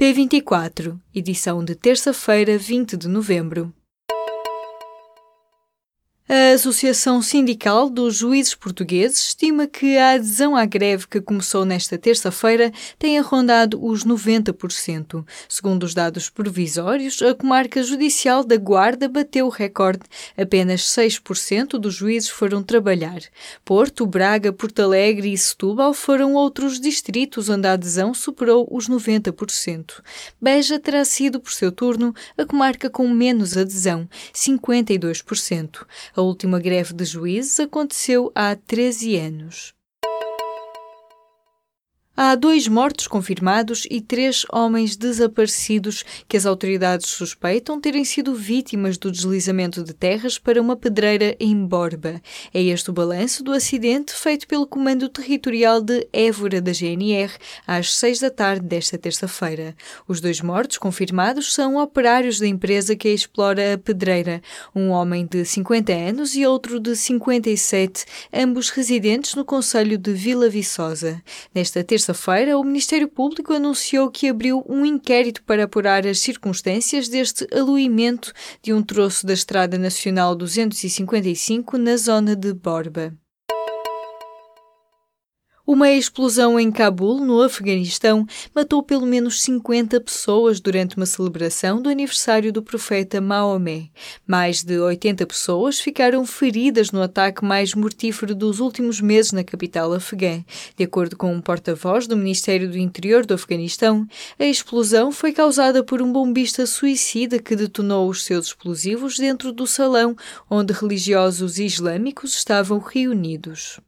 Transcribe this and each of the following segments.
P24, edição de terça-feira, 20 de novembro. A Associação Sindical dos Juízes Portugueses estima que a adesão à greve que começou nesta terça-feira tenha rondado os 90%. Segundo os dados provisórios, a comarca judicial da Guarda bateu o recorde. Apenas 6% dos juízes foram trabalhar. Porto, Braga, Porto Alegre e Setúbal foram outros distritos onde a adesão superou os 90%. Beja terá sido, por seu turno, a comarca com menos adesão, 52%. A última greve de juízes aconteceu há 13 anos. Há dois mortos confirmados e três homens desaparecidos que as autoridades suspeitam terem sido vítimas do deslizamento de terras para uma pedreira em Borba. É este o balanço do acidente feito pelo Comando Territorial de Évora da GNR às seis da tarde desta terça-feira. Os dois mortos confirmados são operários da empresa que explora a pedreira, um homem de 50 anos e outro de 57, ambos residentes no Conselho de Vila Viçosa. Nesta terça terça-feira, o Ministério Público anunciou que abriu um inquérito para apurar as circunstâncias deste aluimento de um troço da Estrada Nacional 255 na zona de Borba. Uma explosão em Cabul, no Afeganistão, matou pelo menos 50 pessoas durante uma celebração do aniversário do profeta Maomé. Mais de 80 pessoas ficaram feridas no ataque mais mortífero dos últimos meses na capital afegã. De acordo com um porta-voz do Ministério do Interior do Afeganistão, a explosão foi causada por um bombista suicida que detonou os seus explosivos dentro do salão onde religiosos islâmicos estavam reunidos.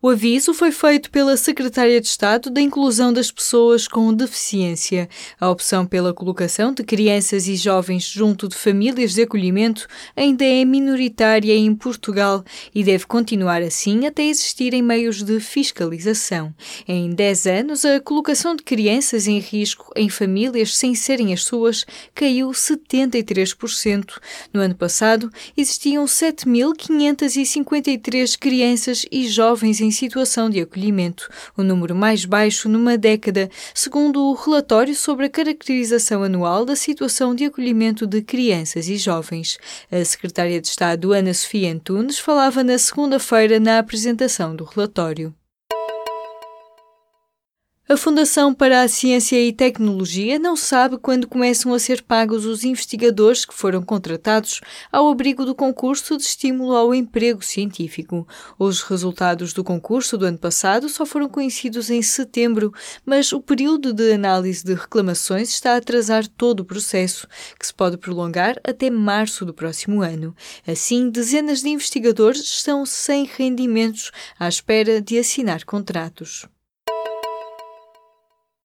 O aviso foi feito pela Secretária de Estado da Inclusão das Pessoas com Deficiência. A opção pela colocação de crianças e jovens junto de famílias de acolhimento ainda é minoritária em Portugal e deve continuar assim até existirem meios de fiscalização. Em 10 anos, a colocação de crianças em risco em famílias sem serem as suas caiu 73%. No ano passado, existiam 7.553 crianças e jovens em em situação de acolhimento, o número mais baixo numa década, segundo o relatório sobre a caracterização anual da situação de acolhimento de crianças e jovens. A secretária de Estado Ana Sofia Antunes falava na segunda-feira na apresentação do relatório. A Fundação para a Ciência e Tecnologia não sabe quando começam a ser pagos os investigadores que foram contratados ao abrigo do concurso de estímulo ao emprego científico. Os resultados do concurso do ano passado só foram conhecidos em setembro, mas o período de análise de reclamações está a atrasar todo o processo, que se pode prolongar até março do próximo ano. Assim, dezenas de investigadores estão sem rendimentos à espera de assinar contratos.